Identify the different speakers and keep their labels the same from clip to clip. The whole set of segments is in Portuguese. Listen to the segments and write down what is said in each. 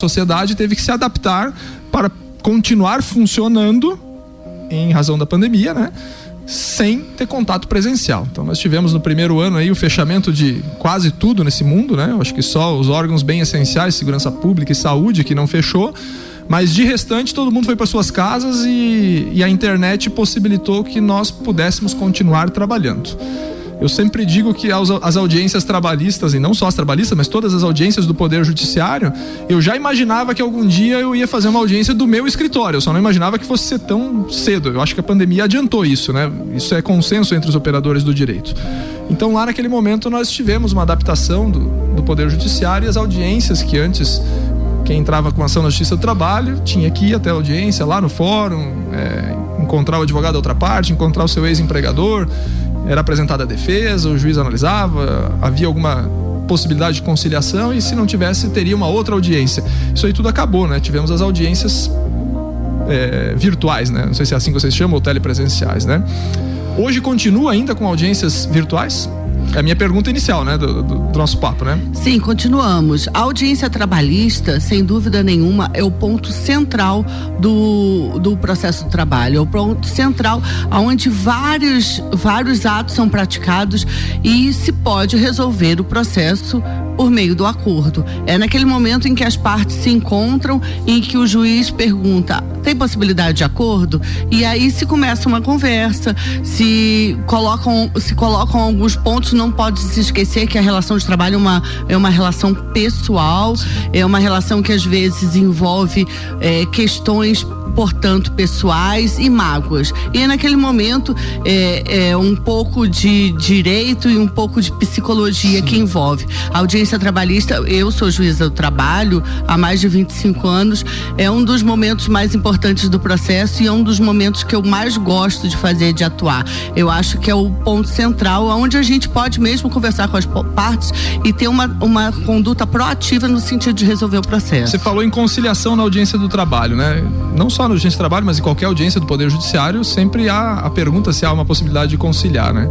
Speaker 1: sociedade teve que se adaptar para continuar funcionando em razão da pandemia, né? Sem ter contato presencial. Então nós tivemos no primeiro ano aí o fechamento de quase tudo nesse mundo, né? Eu acho que só os órgãos bem essenciais, segurança pública e saúde, que não fechou. Mas de restante, todo mundo foi para suas casas e, e a internet possibilitou que nós pudéssemos continuar trabalhando. Eu sempre digo que as audiências trabalhistas, e não só as trabalhistas, mas todas as audiências do Poder Judiciário, eu já imaginava que algum dia eu ia fazer uma audiência do meu escritório. Eu só não imaginava que fosse ser tão cedo. Eu acho que a pandemia adiantou isso, né? Isso é consenso entre os operadores do direito. Então, lá naquele momento, nós tivemos uma adaptação do, do Poder Judiciário e as audiências que antes quem entrava com ação na Justiça do Trabalho tinha que ir até a audiência lá no fórum, é, encontrar o advogado da outra parte, encontrar o seu ex-empregador era apresentada a defesa, o juiz analisava, havia alguma possibilidade de conciliação e se não tivesse teria uma outra audiência. Isso aí tudo acabou, né? Tivemos as audiências é, virtuais, né? Não sei se é assim que vocês chamam ou telepresenciais, né? Hoje continua ainda com audiências virtuais? É a minha pergunta inicial, né, do, do, do, nosso papo, né?
Speaker 2: Sim, continuamos. A audiência trabalhista, sem dúvida nenhuma, é o ponto central do, do processo do trabalho. É o ponto central onde vários, vários atos são praticados e se pode resolver o processo por meio do acordo. É naquele momento em que as partes se encontram e que o juiz pergunta: tem possibilidade de acordo? E aí se começa uma conversa, se colocam, se colocam alguns pontos, não pode se esquecer que a relação de trabalho é uma, é uma relação pessoal, é uma relação que às vezes envolve é, questões portanto, pessoais e mágoas. E naquele momento é, é um pouco de direito e um pouco de psicologia Sim. que envolve. A audiência trabalhista, eu sou juíza do trabalho há mais de 25 anos, é um dos momentos mais importantes do processo e é um dos momentos que eu mais gosto de fazer, de atuar. Eu acho que é o ponto central, onde a gente pode mesmo conversar com as partes e ter uma, uma conduta proativa no sentido de resolver o processo.
Speaker 1: Você falou em conciliação na audiência do trabalho, né? Não só na audiência de trabalho, mas em qualquer audiência do Poder Judiciário, sempre há a pergunta se há uma possibilidade de conciliar, né?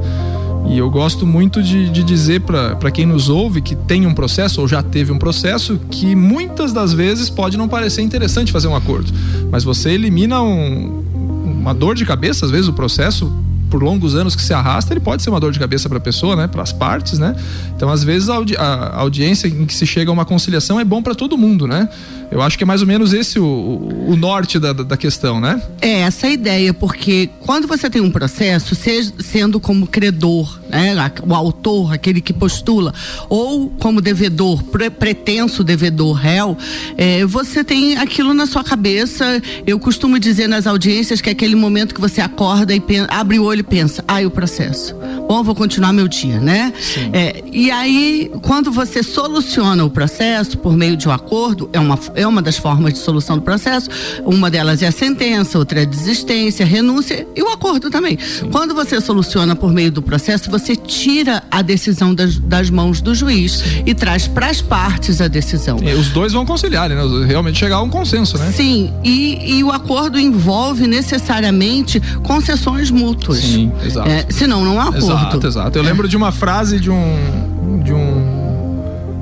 Speaker 1: E eu gosto muito de, de dizer para quem nos ouve que tem um processo ou já teve um processo que muitas das vezes pode não parecer interessante fazer um acordo, mas você elimina um, uma dor de cabeça, às vezes o processo por longos anos que se arrasta, ele pode ser uma dor de cabeça para a pessoa, né, para as partes, né? Então, às vezes a, audi a, audiência em que se chega a uma conciliação é bom para todo mundo, né? Eu acho que é mais ou menos esse o, o, o norte da, da questão, né?
Speaker 2: É essa a ideia, porque quando você tem um processo, seja, sendo como credor, né, o autor, aquele que postula, ou como devedor, pre pretenso devedor réu, é, você tem aquilo na sua cabeça. Eu costumo dizer nas audiências que é aquele momento que você acorda e abre o olho e pensa, ai, o processo. Bom, vou continuar meu dia, né? É, e aí, quando você soluciona o processo por meio de um acordo, é uma, é uma das formas de solução do processo. Uma delas é a sentença, outra é a desistência, renúncia e o acordo também. Sim. Quando você soluciona por meio do processo, você tira a decisão das, das mãos do juiz Sim. e traz para as partes a decisão.
Speaker 1: E os dois vão conciliar, né? Realmente chegar a um consenso, né?
Speaker 2: Sim, e, e o acordo envolve necessariamente concessões mútuas.
Speaker 1: Sim, exato. É,
Speaker 2: senão não há acordo.
Speaker 1: Exato, exato. Eu é. lembro de uma frase de um, de um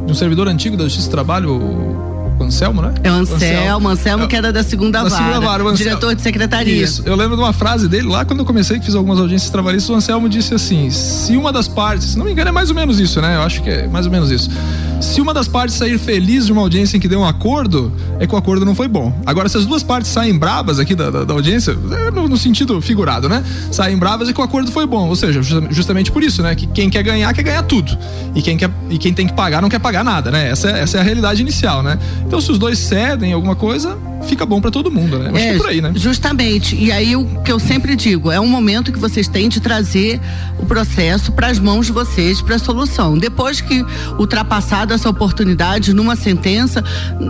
Speaker 1: de um servidor antigo da Justiça do Trabalho, Anselmo, né?
Speaker 2: É o Anselmo, Anselmo que era da segunda da vara. Segunda vara diretor de secretaria. Isso.
Speaker 1: Eu lembro de uma frase dele lá quando eu comecei, que fiz algumas audiências trabalhistas, o Anselmo disse assim: se uma das partes, se não me engano, é mais ou menos isso, né? Eu acho que é mais ou menos isso. Se uma das partes sair feliz de uma audiência em que deu um acordo, é que o acordo não foi bom. Agora, se as duas partes saem bravas aqui da, da, da audiência, é no, no, sentido figurado, né? Saem bravas é que o acordo foi bom. Ou seja, justamente por isso, né? Que quem quer ganhar, quer ganhar tudo. E quem, quer, e quem tem que pagar, não quer pagar nada, né? Essa, é, essa é a realidade inicial, né? Então, se os dois cedem alguma coisa, fica bom para todo mundo, né?
Speaker 2: Acho é, que é por aí, né? Justamente. E aí o que eu sempre digo, é um momento que vocês têm de trazer o processo para as mãos de vocês para a solução. Depois que ultrapassada essa oportunidade numa sentença,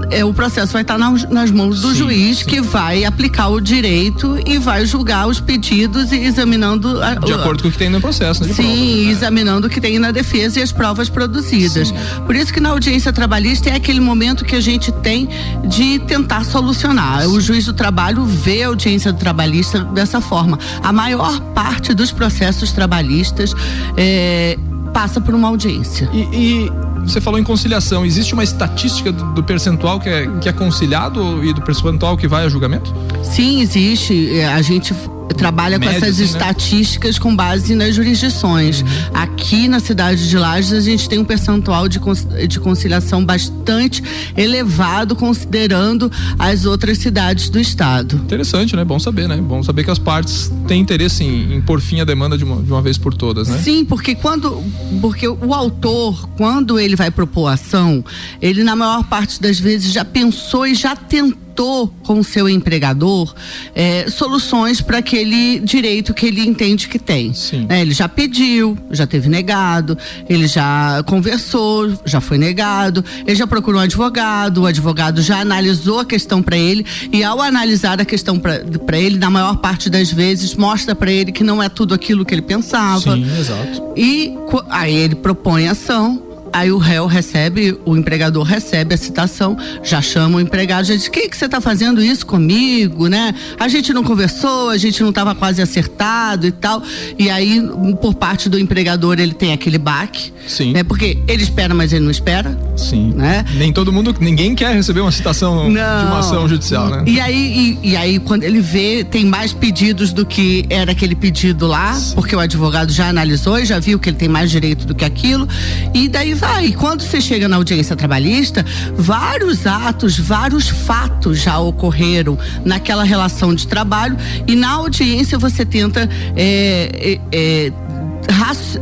Speaker 2: é, o processo vai estar nas, nas mãos do sim, juiz sim. que vai aplicar o direito e vai julgar os pedidos e examinando
Speaker 1: a, de acordo com o que tem no processo, né?
Speaker 2: Sim, prova, né? examinando o que tem na defesa e as provas produzidas. Sim. Por isso que na audiência trabalhista é aquele momento que a gente tem de tentar solucionar o juiz do trabalho vê a audiência do trabalhista dessa forma. A maior parte dos processos trabalhistas é, passa por uma audiência.
Speaker 1: E, e você falou em conciliação. Existe uma estatística do, do percentual que é, que é conciliado e do percentual que vai a julgamento?
Speaker 2: Sim, existe. É, a gente trabalha Médio, com essas né? estatísticas com base nas jurisdições. Uhum. Aqui na cidade de Lages a gente tem um percentual de, de conciliação bastante elevado considerando as outras cidades do estado.
Speaker 1: Interessante, né? Bom saber, né? Bom saber que as partes têm interesse em, em pôr fim à demanda de uma, de uma vez por todas, né?
Speaker 2: Sim, porque quando porque o autor, quando ele vai propor ação, ele na maior parte das vezes já pensou e já tentou tentou com o seu empregador é, soluções para aquele direito que ele entende que tem. É, ele já pediu, já teve negado, ele já conversou, já foi negado, ele já procurou um advogado, o advogado já analisou a questão para ele e ao analisar a questão para ele, na maior parte das vezes, mostra para ele que não é tudo aquilo que ele pensava.
Speaker 1: Sim, exato.
Speaker 2: E aí ele propõe ação Aí o réu recebe, o empregador recebe a citação, já chama o empregado, já diz: que que você está fazendo isso comigo, né? A gente não conversou, a gente não estava quase acertado e tal. E aí, por parte do empregador, ele tem aquele baque.
Speaker 1: Sim.
Speaker 2: Né? Porque ele espera, mas ele não espera.
Speaker 1: Sim. Né? Nem todo mundo, ninguém quer receber uma citação não. de uma ação judicial, né?
Speaker 2: E aí, e, e, aí, quando ele vê, tem mais pedidos do que era aquele pedido lá, Sim. porque o advogado já analisou e já viu que ele tem mais direito do que aquilo. E daí vai e quando você chega na audiência trabalhista, vários atos, vários fatos já ocorreram naquela relação de trabalho e na audiência você tenta é, é,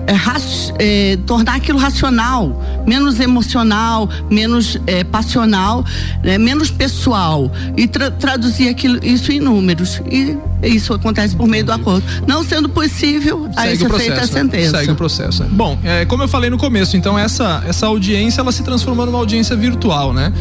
Speaker 2: é é, tornar aquilo racional, menos emocional, menos é, passional, né, menos pessoal e tra traduzir aquilo, isso em números. E isso acontece por meio do acordo. Não sendo possível, Segue aí é feita a sentença.
Speaker 1: Segue o processo. Né? Bom, é, como eu falei no começo, então essa, essa audiência ela se transformou numa audiência virtual, né?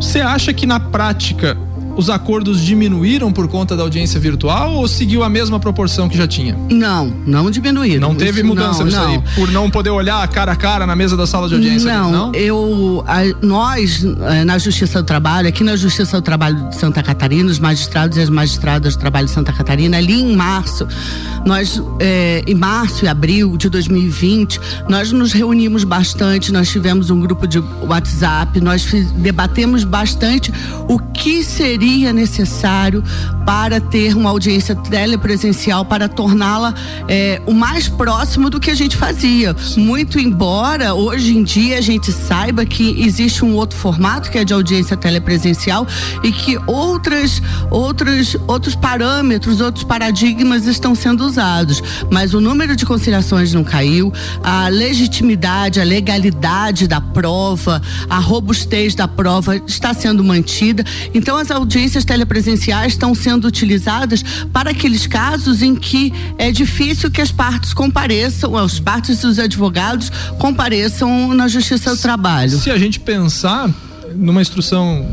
Speaker 1: Você acha que na prática os acordos diminuíram por conta da audiência virtual ou seguiu a mesma proporção que já tinha?
Speaker 2: Não, não diminuíram.
Speaker 1: Não teve mudança não, nisso não. aí? Por não poder olhar cara a cara na mesa da sala de audiência?
Speaker 2: Não, não? eu, a, nós, eh, na Justiça do Trabalho, aqui na Justiça do Trabalho de Santa Catarina, os magistrados e as magistradas do trabalho de Santa Catarina, ali em março, nós, é, em março e abril de 2020, nós nos reunimos bastante, nós tivemos um grupo de WhatsApp, nós debatemos bastante o que seria seria necessário para ter uma audiência telepresencial, para torná-la é, o mais próximo do que a gente fazia. Muito embora hoje em dia a gente saiba que existe um outro formato que é de audiência telepresencial e que outras, outros, outros parâmetros, outros paradigmas estão sendo usados. Mas o número de conciliações não caiu, a legitimidade, a legalidade da prova, a robustez da prova está sendo mantida. Então as audiências telepresenciais estão sendo utilizadas para aqueles casos em que é difícil que as partes compareçam, as partes dos advogados compareçam na Justiça do Trabalho.
Speaker 1: Se a gente pensar numa instrução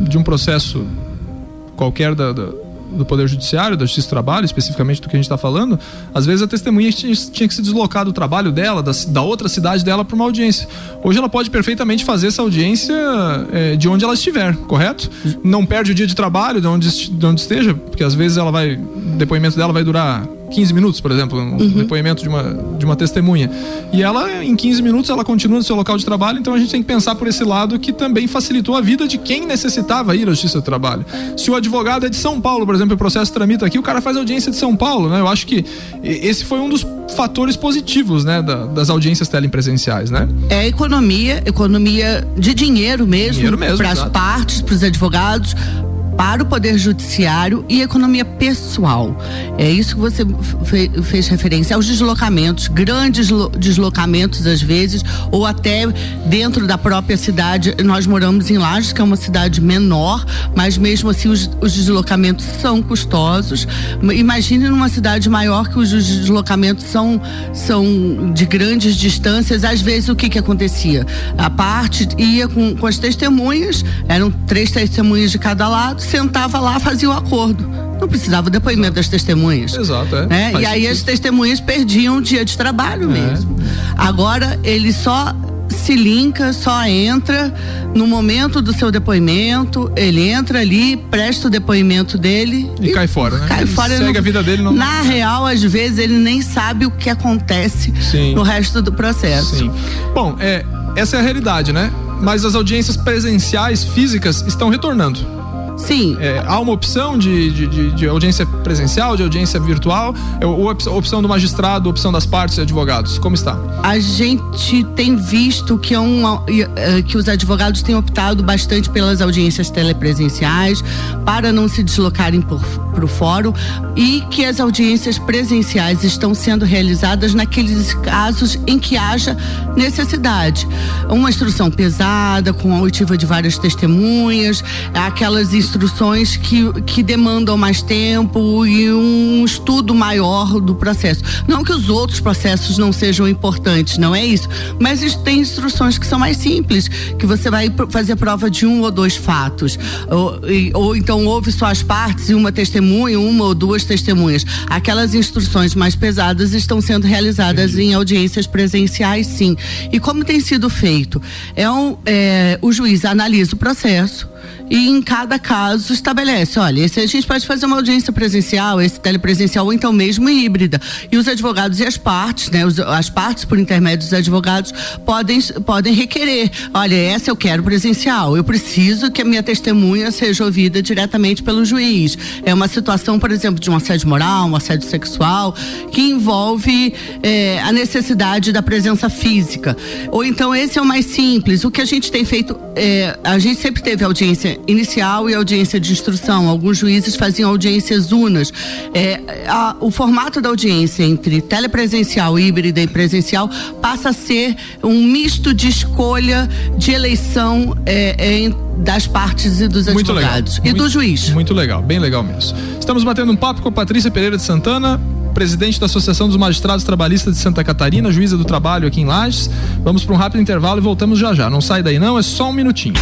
Speaker 1: de um processo qualquer da, da do Poder Judiciário, da Justiça do Trabalho, especificamente do que a gente está falando, às vezes a testemunha tinha, tinha, que se deslocar do trabalho dela, da, da outra cidade dela, para uma audiência. Hoje ela pode perfeitamente fazer essa audiência é, de onde ela estiver, correto? Não perde o dia de trabalho de onde, de onde esteja, porque às vezes ela vai. O depoimento dela vai durar 15 minutos, por exemplo, um uhum. depoimento de uma, de uma testemunha. E ela, em 15 minutos, ela continua no seu local de trabalho, então a gente tem que pensar por esse lado que também facilitou a vida de quem necessitava ir à justiça do trabalho. Se o advogado é de São Paulo, por exemplo, o processo tramita aqui, o cara faz audiência de São Paulo, né? Eu acho que esse foi um dos fatores positivos, né, das audiências telepresenciais, né?
Speaker 2: É economia, economia de dinheiro mesmo, dinheiro mesmo para as partes, para os advogados, para o Poder Judiciário e economia pessoal. É isso que você fez referência aos deslocamentos, grandes deslocamentos às vezes, ou até dentro da própria cidade. Nós moramos em Lages, que é uma cidade menor, mas mesmo assim os, os deslocamentos são custosos. Imagine numa cidade maior que os deslocamentos são, são de grandes distâncias. Às vezes o que que acontecia? A parte ia com, com as testemunhas, eram três testemunhas de cada lado sentava lá, fazia o acordo. Não precisava o depoimento das testemunhas.
Speaker 1: Exato, é.
Speaker 2: Né? E aí as testemunhas perdiam o dia de trabalho é. mesmo. Agora ele só se linka, só entra no momento do seu depoimento, ele entra ali, presta o depoimento dele
Speaker 1: e, e cai fora, né?
Speaker 2: Cai fora,
Speaker 1: segue
Speaker 2: não,
Speaker 1: a vida dele. Não...
Speaker 2: Na real, às vezes ele nem sabe o que acontece Sim. no resto do processo. Sim.
Speaker 1: Bom, é essa é a realidade, né? Mas as audiências presenciais físicas estão retornando.
Speaker 2: Sim.
Speaker 1: É, há uma opção de, de, de, audiência presencial, de audiência virtual, é, ou a opção do magistrado, opção das partes e advogados. Como está?
Speaker 2: A gente tem visto que, é um, é, que os advogados têm optado bastante pelas audiências telepresenciais para não se deslocarem para o fórum e que as audiências presenciais estão sendo realizadas naqueles casos em que haja necessidade. Uma instrução pesada, com a oitiva de várias testemunhas, aquelas instruções que, que demandam mais tempo e um estudo maior do processo. Não que os outros processos não sejam importantes, não é isso. Mas tem instruções que são mais simples, que você vai fazer prova de um ou dois fatos. Ou, ou então ouve só as partes e uma testemunha, uma ou duas testemunhas. Aquelas instruções mais pesadas estão sendo realizadas Entendi. em audiências presenciais, sim. E como tem sido feito? É um, é, o juiz analisa o processo e em cada caso estabelece, olha, esse a gente pode fazer uma audiência presencial, esse telepresencial ou então mesmo híbrida. E os advogados e as partes, né, os, as partes por intermédio dos advogados podem podem requerer, olha, essa eu quero presencial, eu preciso que a minha testemunha seja ouvida diretamente pelo juiz. É uma situação, por exemplo, de um assédio moral, um assédio sexual, que envolve é, a necessidade da presença física. Ou então esse é o mais simples. O que a gente tem feito, é, a gente sempre teve audiência inicial e audiência de instrução. Alguns juízes faziam audiências unas. É, a, o formato da audiência entre telepresencial, híbrida e presencial passa a ser um misto de escolha de eleição é, é, das partes e dos muito advogados legal. e muito, do juiz.
Speaker 1: Muito legal, bem legal mesmo. Estamos batendo um papo com a Patrícia Pereira de Santana, presidente da Associação dos Magistrados Trabalhistas de Santa Catarina, juíza do trabalho aqui em Lages. Vamos para um rápido intervalo e voltamos já já. Não sai daí não, é só um minutinho.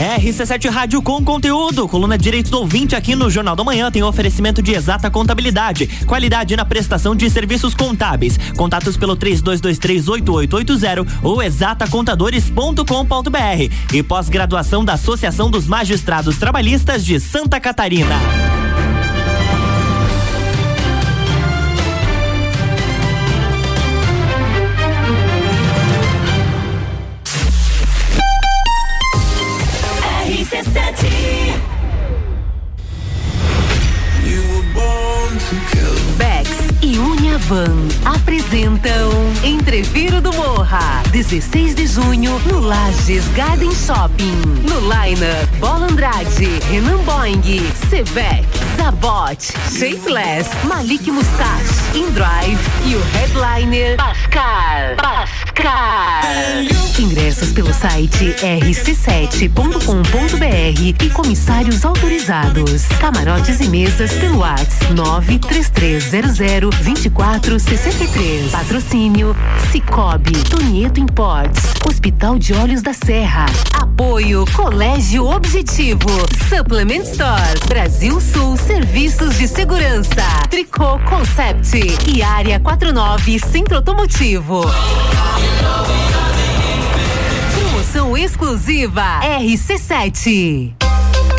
Speaker 3: RC7 Rádio com conteúdo. Coluna Direito do Ouvinte aqui no Jornal da Manhã tem oferecimento de exata contabilidade, qualidade na prestação de serviços contábeis. Contatos pelo 32238880 ou exatacontadores.com.br e pós-graduação da Associação dos Magistrados Trabalhistas de Santa Catarina.
Speaker 4: Entreviro do Morra, 16 de junho, no Lages Garden Shopping. No Liner, Bola Andrade, Renan Boing, Sevec, Zabot, Shapeless, Malik Mustache, InDrive e o headliner Pascal. Pascal. Ingressos pelo site rc7.com.br e comissários autorizados. Camarotes e mesas pelo WhatsApp 93300 24 463. Patrocínio Cicobi, Tonieto Imports, Hospital de Olhos da Serra. Apoio Colégio Objetivo, Supplement Store, Brasil Sul Serviços de Segurança, Tricô Concept e Área 49 Centro Automotivo. Promoção exclusiva RC7.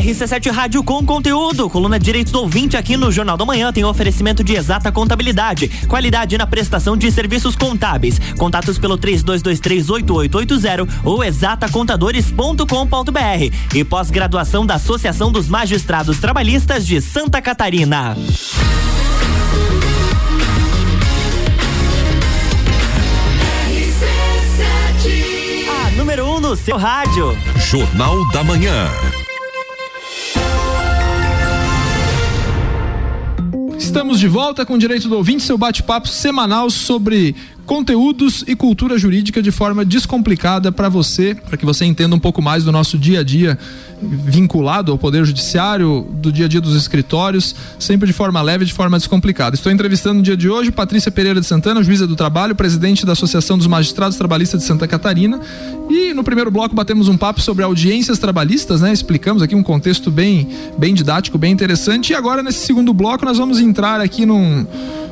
Speaker 3: RC7 Rádio com conteúdo, coluna Direito do Ouvinte aqui no Jornal da Manhã tem oferecimento de exata contabilidade, qualidade na prestação de serviços contábeis. Contatos pelo 32238880 ou exatacontadores.com.br e pós-graduação da Associação dos Magistrados Trabalhistas de Santa Catarina. No seu rádio.
Speaker 5: Jornal da Manhã.
Speaker 1: Estamos de volta com o Direito do Ouvinte, seu bate-papo semanal sobre conteúdos e cultura jurídica de forma descomplicada para você, para que você entenda um pouco mais do nosso dia a dia vinculado ao Poder Judiciário, do dia a dia dos escritórios, sempre de forma leve, de forma descomplicada. Estou entrevistando no dia de hoje Patrícia Pereira de Santana, juíza do trabalho, presidente da Associação dos Magistrados Trabalhistas de Santa Catarina. E no primeiro bloco batemos um papo sobre audiências trabalhistas, né? Explicamos aqui um contexto bem, bem didático, bem interessante. E agora, nesse segundo bloco, nós vamos entrar aqui num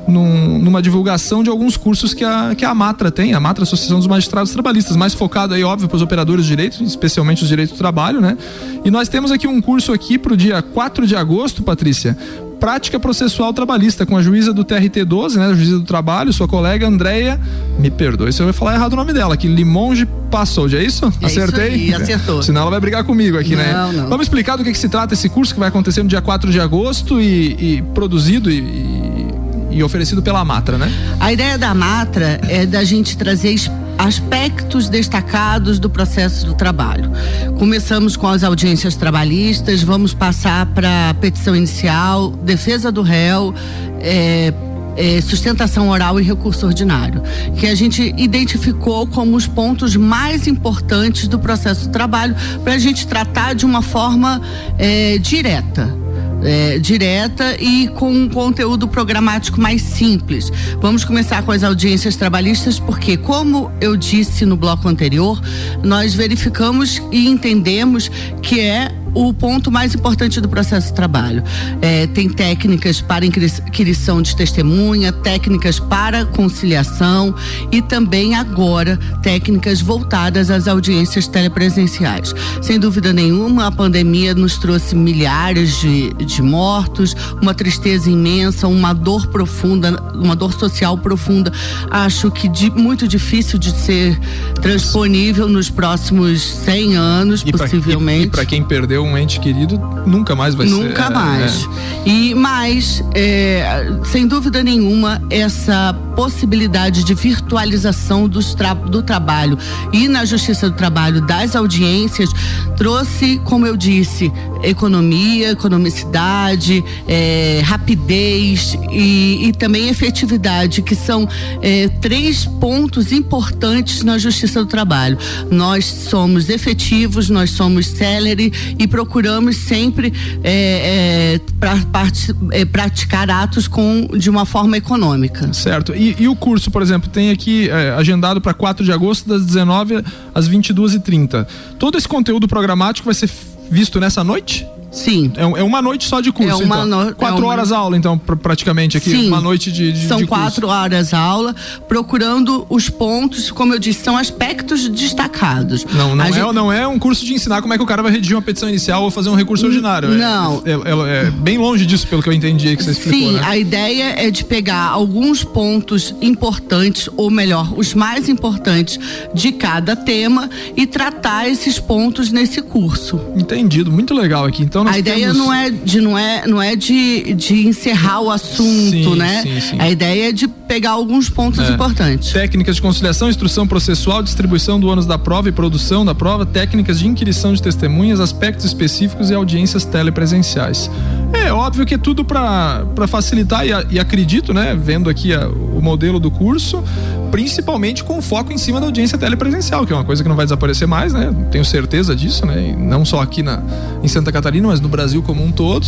Speaker 1: num, numa divulgação de alguns cursos que a, que a Matra tem, a Matra Associação dos Magistrados Trabalhistas, mais focado aí, óbvio, para os operadores de direito, especialmente os direitos do trabalho, né? E nós temos aqui um curso aqui para o dia 4 de agosto, Patrícia, prática processual trabalhista com a juíza do TRT 12, né, a juíza do trabalho, sua colega Andréia, me perdoe se eu falar errado o nome dela, que Limonge passou, é isso?
Speaker 2: É Acertei? Isso aí, acertou.
Speaker 1: Senão ela vai brigar comigo aqui,
Speaker 2: não,
Speaker 1: né?
Speaker 2: Não.
Speaker 1: Vamos explicar do que, que, se trata esse curso que vai acontecer no dia 4 de agosto e, e produzido e, e e oferecido pela Matra, né?
Speaker 2: A ideia da Matra é da gente trazer aspectos destacados do processo do trabalho. Começamos com as audiências trabalhistas, vamos passar para petição inicial, defesa do réu, é, é, sustentação oral e recurso ordinário, que a gente identificou como os pontos mais importantes do processo do trabalho para a gente tratar de uma forma é, direta é, direta e com um conteúdo programático mais simples. Vamos começar com as audiências trabalhistas, porque, como eu disse no bloco anterior, nós verificamos e entendemos que é o ponto mais importante do processo de trabalho. É, tem técnicas para inquirição de testemunha, técnicas para conciliação e também agora técnicas voltadas às audiências telepresenciais. Sem dúvida nenhuma, a pandemia nos trouxe milhares de, de mortos, uma tristeza imensa, uma dor profunda, uma dor social profunda. Acho que de, muito difícil de ser transponível nos próximos 100 anos,
Speaker 1: e
Speaker 2: possivelmente.
Speaker 1: Pra, e para quem perdeu um ente querido, nunca mais vai
Speaker 2: nunca
Speaker 1: ser.
Speaker 2: Nunca é, mais. É. E mais, é, sem dúvida nenhuma, essa possibilidade de virtualização tra do trabalho e na Justiça do Trabalho das audiências trouxe, como eu disse, economia, economicidade, é, rapidez e, e, também efetividade, que são é, três pontos importantes na Justiça do Trabalho. Nós somos efetivos, nós somos célere e procuramos sempre é, é, pra, part, é, praticar atos com, de uma forma econômica.
Speaker 1: Certo. E, e o curso, por exemplo, tem aqui é, agendado para 4 de agosto, das 19 às 22h30. Todo esse conteúdo programático vai ser visto nessa noite?
Speaker 2: Sim.
Speaker 1: É, é, uma noite só de curso, é uma então. No... Quatro é uma... horas aula, então, pr praticamente aqui.
Speaker 2: Sim.
Speaker 1: Uma noite de, de
Speaker 2: São
Speaker 1: de
Speaker 2: quatro horas aula, procurando os pontos, como eu disse, são aspectos destacados.
Speaker 1: Não, não, é, gente... não é um curso de ensinar como é que o cara vai redigir uma petição inicial ou fazer um recurso ordinário. É,
Speaker 2: não.
Speaker 1: É, é, é, bem longe disso, pelo que eu entendi que você explicou.
Speaker 2: Sim,
Speaker 1: né?
Speaker 2: a ideia é de pegar alguns pontos importantes, ou melhor, os mais importantes de cada tema e tratar esses pontos nesse curso.
Speaker 1: Entendido, muito legal aqui. Então,
Speaker 2: a ideia
Speaker 1: temos...
Speaker 2: não é é de não é não é de, de encerrar o assunto,
Speaker 1: sim,
Speaker 2: né?
Speaker 1: Sim, sim.
Speaker 2: A ideia é de pegar alguns pontos é. importantes.
Speaker 1: Técnicas de conciliação, instrução processual, distribuição do ônus da prova e produção da prova, técnicas de inquirição de testemunhas, aspectos específicos e audiências telepresenciais. É óbvio que é tudo para facilitar e, e, acredito, né, vendo aqui a, o modelo do curso, principalmente com foco em cima da audiência telepresencial, que é uma coisa que não vai desaparecer mais, né? Tenho certeza disso, né? E não só aqui na, em Santa Catarina, mas no Brasil como um todo.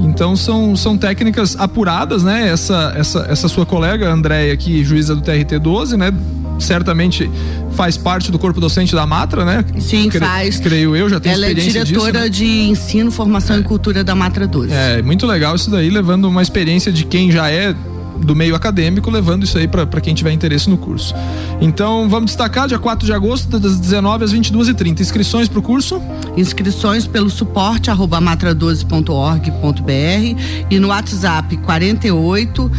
Speaker 1: Então são, são técnicas apuradas, né? Essa, essa, essa sua colega, Andréia, aqui, juíza do TRT 12, né? Certamente faz parte do corpo docente da Matra, né?
Speaker 2: Sim, Cre faz.
Speaker 1: Creio eu, já tem
Speaker 2: Ela é
Speaker 1: experiência
Speaker 2: disso. Ela é diretora
Speaker 1: né?
Speaker 2: de ensino, formação é. e cultura da Matra 12.
Speaker 1: É, muito legal isso daí, levando uma experiência de quem já é do meio acadêmico, levando isso aí para quem tiver interesse no curso. Então, vamos destacar, dia 4 de agosto, das 19 às 22h30. Inscrições para o curso?
Speaker 2: Inscrições pelo suporte arroba matra12.org.br e no WhatsApp 48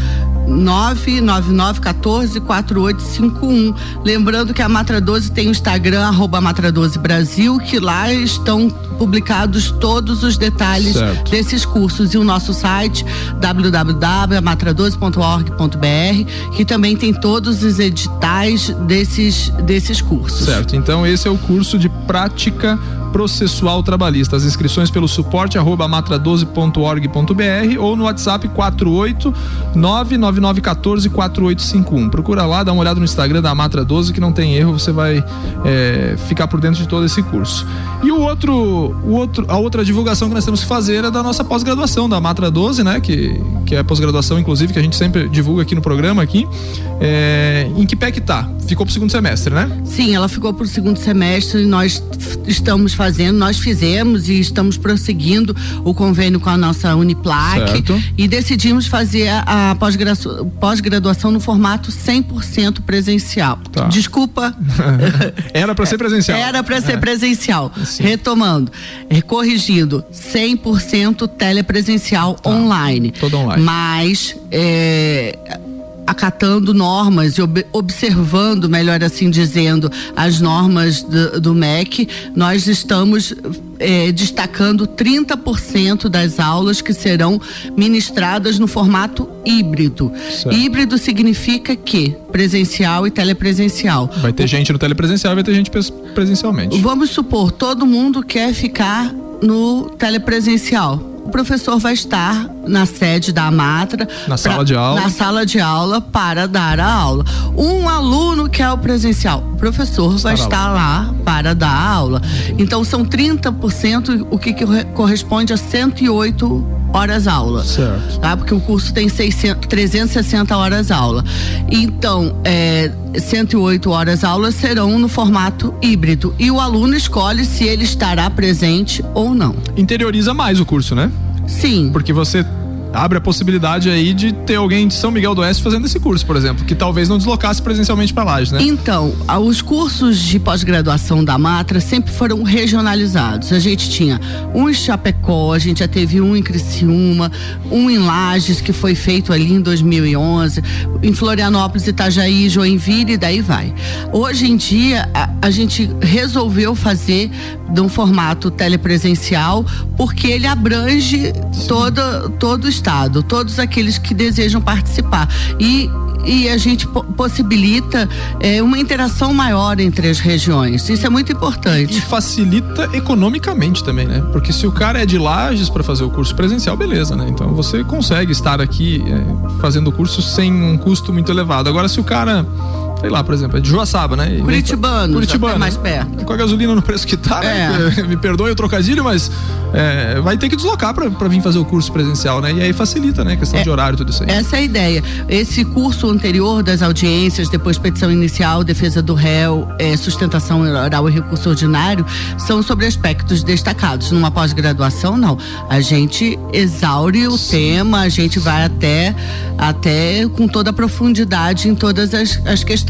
Speaker 2: 999144851. Lembrando que a Matra 12 tem o Instagram, arroba Matra 12 Brasil, que lá estão publicados todos os detalhes certo. desses cursos. E o nosso site, www.matra12.org.br, que também tem todos os editais desses, desses cursos.
Speaker 1: Certo, então esse é o curso de prática processual trabalhista. As inscrições pelo suporte arroba matra12.org.br ou no WhatsApp 48 99914 4851. Procura lá, dá uma olhada no Instagram da Matra 12 que não tem erro, você vai é, ficar por dentro de todo esse curso. E o outro, o outro, a outra divulgação que nós temos que fazer é da nossa pós-graduação da Matra 12, né? Que, que é pós-graduação, inclusive, que a gente sempre divulga aqui no programa aqui. É, em que pé que tá? Ficou pro segundo semestre, né?
Speaker 2: Sim, ela ficou pro segundo semestre e nós estamos fazendo, nós fizemos e estamos prosseguindo o convênio com a nossa Uniplac certo. e decidimos fazer a pós-graduação no formato 100% presencial. Tá. Desculpa.
Speaker 1: Era para ser presencial.
Speaker 2: Era para ser é. presencial. Sim. Retomando, é, corrigindo, 100% telepresencial tá. online.
Speaker 1: Todo online.
Speaker 2: Mas é, acatando normas e ob observando, melhor assim dizendo, as normas do, do MEC, nós estamos é, destacando 30% das aulas que serão ministradas no formato híbrido. Certo. Híbrido significa que presencial e telepresencial.
Speaker 1: Vai ter o... gente no telepresencial e vai ter gente presencialmente.
Speaker 2: Vamos supor, todo mundo quer ficar no telepresencial o professor vai estar na sede da Amatra,
Speaker 1: na sala de aula,
Speaker 2: na sala de aula para dar a aula. Um aluno que é o presencial, o professor Estará vai estar lá. lá para dar a aula. Então são 30%, o que, que corresponde a 108 horas aula.
Speaker 1: Certo.
Speaker 2: Tá? Porque o curso tem 600, 360 horas aula. Então, é, 108 horas aula serão no formato híbrido e o aluno escolhe se ele estará presente ou não.
Speaker 1: Interioriza mais o curso, né?
Speaker 2: Sim.
Speaker 1: Porque você abre a possibilidade aí de ter alguém de São Miguel do Oeste fazendo esse curso, por exemplo, que talvez não deslocasse presencialmente para Lages, né?
Speaker 2: Então, os cursos de pós-graduação da Matra sempre foram regionalizados. A gente tinha um em Chapecó, a gente já teve um em Criciúma, um em Lages, que foi feito ali em 2011, em Florianópolis, Itajaí, Joinville e daí vai. Hoje em dia, a, a gente resolveu fazer de um formato telepresencial, porque ele abrange todo, todo o estado, todos aqueles que desejam participar. E e a gente possibilita é, uma interação maior entre as regiões. Isso é muito importante.
Speaker 1: E facilita economicamente também, né? Porque se o cara é de Lages para fazer o curso presencial, beleza, né? Então você consegue estar aqui é, fazendo o curso sem um custo muito elevado. Agora, se o cara sei lá, por exemplo, é de Joaçaba, né?
Speaker 2: Curitibano,
Speaker 1: Curitibano
Speaker 2: mais perto.
Speaker 1: Com a gasolina no preço que tá, né? é. Me perdoe o trocadilho, mas é, vai ter que deslocar para vir fazer o curso presencial, né? E aí facilita, né? A questão é, de horário tudo isso aí.
Speaker 2: Essa é a ideia. Esse curso anterior das audiências, depois petição inicial, defesa do réu, é, sustentação oral e recurso ordinário, são sobre aspectos destacados. Numa pós-graduação, não. A gente exaure o Sim. tema, a gente vai até, até com toda a profundidade em todas as, as questões.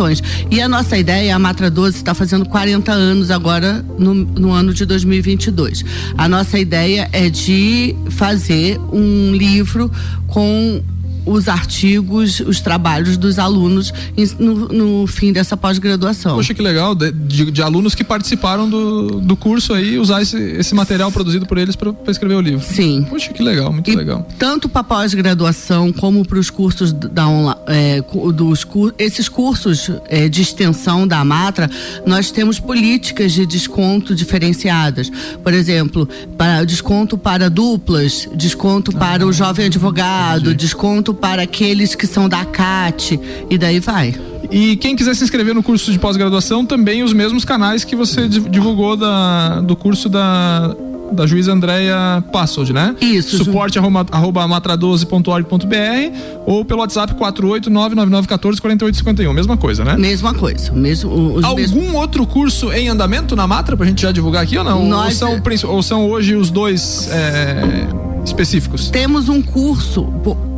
Speaker 2: E a nossa ideia, a Matra 12 está fazendo 40 anos agora no, no ano de 2022. A nossa ideia é de fazer um livro com os artigos, os trabalhos dos alunos no, no fim dessa pós-graduação.
Speaker 1: Poxa, que legal, de, de, de, alunos que participaram do, do curso aí, usar esse, esse material produzido por eles para escrever o livro.
Speaker 2: Sim.
Speaker 1: Poxa, que legal, muito
Speaker 2: e
Speaker 1: legal.
Speaker 2: Tanto para pós-graduação como para os cursos da online, é, dos esses cursos é, de extensão da Matra, nós temos políticas de desconto diferenciadas. Por exemplo, para desconto para duplas, desconto ah, para o jovem advogado, entendi. desconto para aqueles que são da CAT e daí vai.
Speaker 1: E quem quiser se inscrever no curso de pós-graduação, também os mesmos canais que você divulgou da, do curso da, da juíza Andréia Passold, né?
Speaker 2: Isso.
Speaker 1: Suporte arroba, arroba matra12.org.br ou pelo WhatsApp 48999144851. Mesma coisa, né?
Speaker 2: Mesma coisa. Mesmo,
Speaker 1: Algum
Speaker 2: mesmos...
Speaker 1: outro curso em andamento na Matra pra gente já divulgar aqui ou não? Nós... Ou, são, ou são hoje os dois é, específicos?
Speaker 2: Temos um curso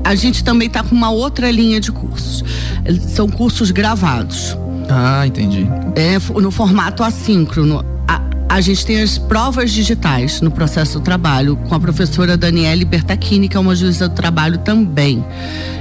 Speaker 2: a gente também está com uma outra linha de cursos. São cursos gravados.
Speaker 1: Ah, entendi.
Speaker 2: É, no formato assíncrono. a gente tem as provas digitais no processo do trabalho com a professora Daniele Bertacchini, que é uma juíza do trabalho também.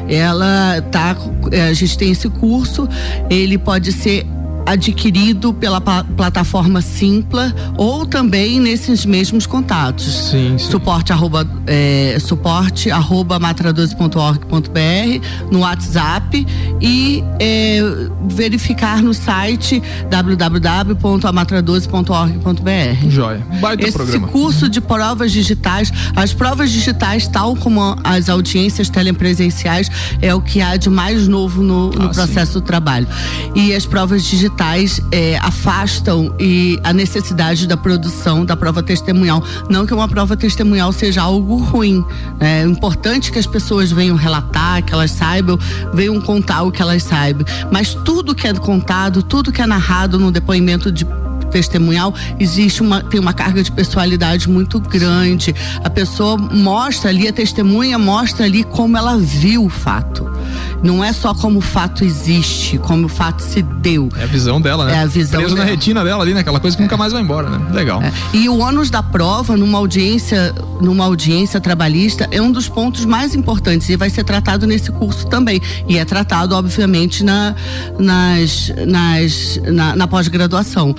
Speaker 2: Ela tá, é, a gente tem esse curso, ele pode ser adquirido pela plataforma Simpla ou também nesses mesmos contatos.
Speaker 1: Sim, sim.
Speaker 2: Suporte arroba, é, suporte arroba matra12.org.br no WhatsApp e é, verificar no site www.amatra12.org.br.
Speaker 1: Joia. Baita
Speaker 2: Esse
Speaker 1: programa.
Speaker 2: curso de provas digitais, as provas digitais, tal como as audiências telepresenciais, é o que há de mais novo no, no ah, processo sim. do trabalho. E as provas digitais é, afastam e a necessidade da produção da prova testemunhal. Não que uma prova testemunhal seja algo ruim. Né? É importante que as pessoas venham relatar, que elas saibam, venham contar o que elas saibam. Mas tudo que é contado, tudo que é narrado no depoimento de testemunhal, existe uma, tem uma carga de pessoalidade muito grande. A pessoa mostra ali, a testemunha mostra ali como ela viu o fato. Não é só como o fato existe, como o fato se deu.
Speaker 1: É a visão dela, né?
Speaker 2: É a visão
Speaker 1: Preso
Speaker 2: dela.
Speaker 1: na retina dela ali, né? Aquela coisa que é. nunca mais vai embora, né? Legal. É.
Speaker 2: E o ônus da prova numa audiência, numa audiência trabalhista é um dos pontos mais importantes e vai ser tratado nesse curso também. E é tratado, obviamente, na, nas, nas, na, na pós-graduação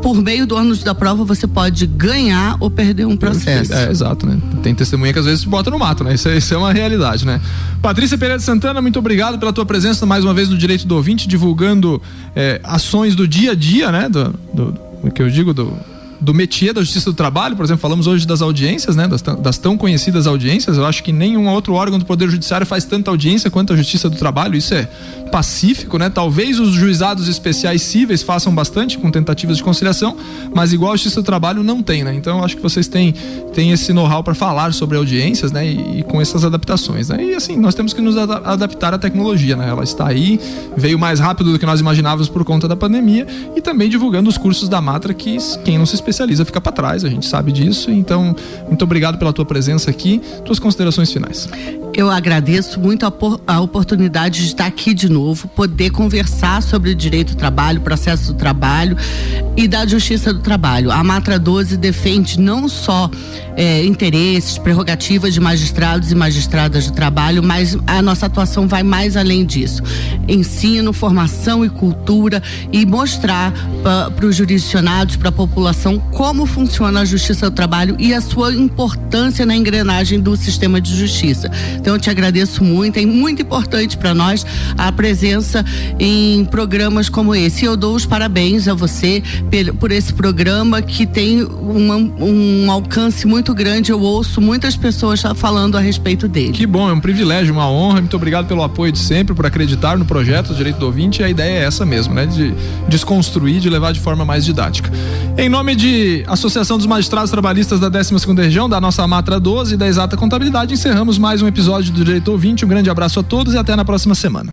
Speaker 2: por meio do ônus da prova você pode ganhar ou perder um processo.
Speaker 1: É, exato, né? Tem testemunha que às vezes bota no mato, né? Isso é, isso é uma realidade, né? Patrícia Pereira de Santana, muito obrigado pela tua presença mais uma vez no Direito do Ouvinte, divulgando é, ações do dia a dia, né? Do, do, do que eu digo, do, do métier da Justiça do Trabalho, por exemplo, falamos hoje das audiências, né, das, das, tão conhecidas audiências. Eu acho que nenhum outro órgão do Poder Judiciário faz tanta audiência quanto a Justiça do Trabalho. Isso é pacífico, né? Talvez os juizados especiais cíveis façam bastante com tentativas de conciliação, mas igual a Justiça do Trabalho não tem, né? Então eu acho que vocês têm, têm esse know-how para falar sobre audiências, né? E, e, com essas adaptações, né? E assim, nós temos que nos adaptar à tecnologia, né? Ela está aí, veio mais rápido do que nós imaginávamos por conta da pandemia e também divulgando os cursos da Matra que quem não se fica para trás, a gente sabe disso. Então, muito obrigado pela tua presença aqui. Tuas considerações finais.
Speaker 2: Eu agradeço muito a, a, oportunidade de estar aqui de novo, poder conversar sobre o direito do trabalho, processo do trabalho e da justiça do trabalho. A Matra 12 defende não só é, interesses, prerrogativas de magistrados e magistradas do trabalho, mas a nossa atuação vai mais além disso. Ensino, formação e cultura e mostrar para os jurisdicionados, para a população, como funciona a justiça do trabalho e a sua importância na engrenagem do sistema de justiça. Então eu te agradeço muito, é muito importante para nós a presença em programas como esse. E eu dou os parabéns a você por esse programa que tem uma, um alcance muito grande. Eu ouço muitas pessoas falando a respeito dele.
Speaker 1: Que bom, é um privilégio, uma honra. Muito obrigado pelo apoio de sempre, por acreditar no projeto Direito do Ouvinte. E a ideia é essa mesmo, né? De desconstruir, de levar de forma mais didática. Em nome de Associação dos Magistrados Trabalhistas da 12 Região, da nossa Matra 12 e da Exata Contabilidade, encerramos mais um episódio episódio do Direito Ouvinte. Um grande abraço a todos e até na próxima semana.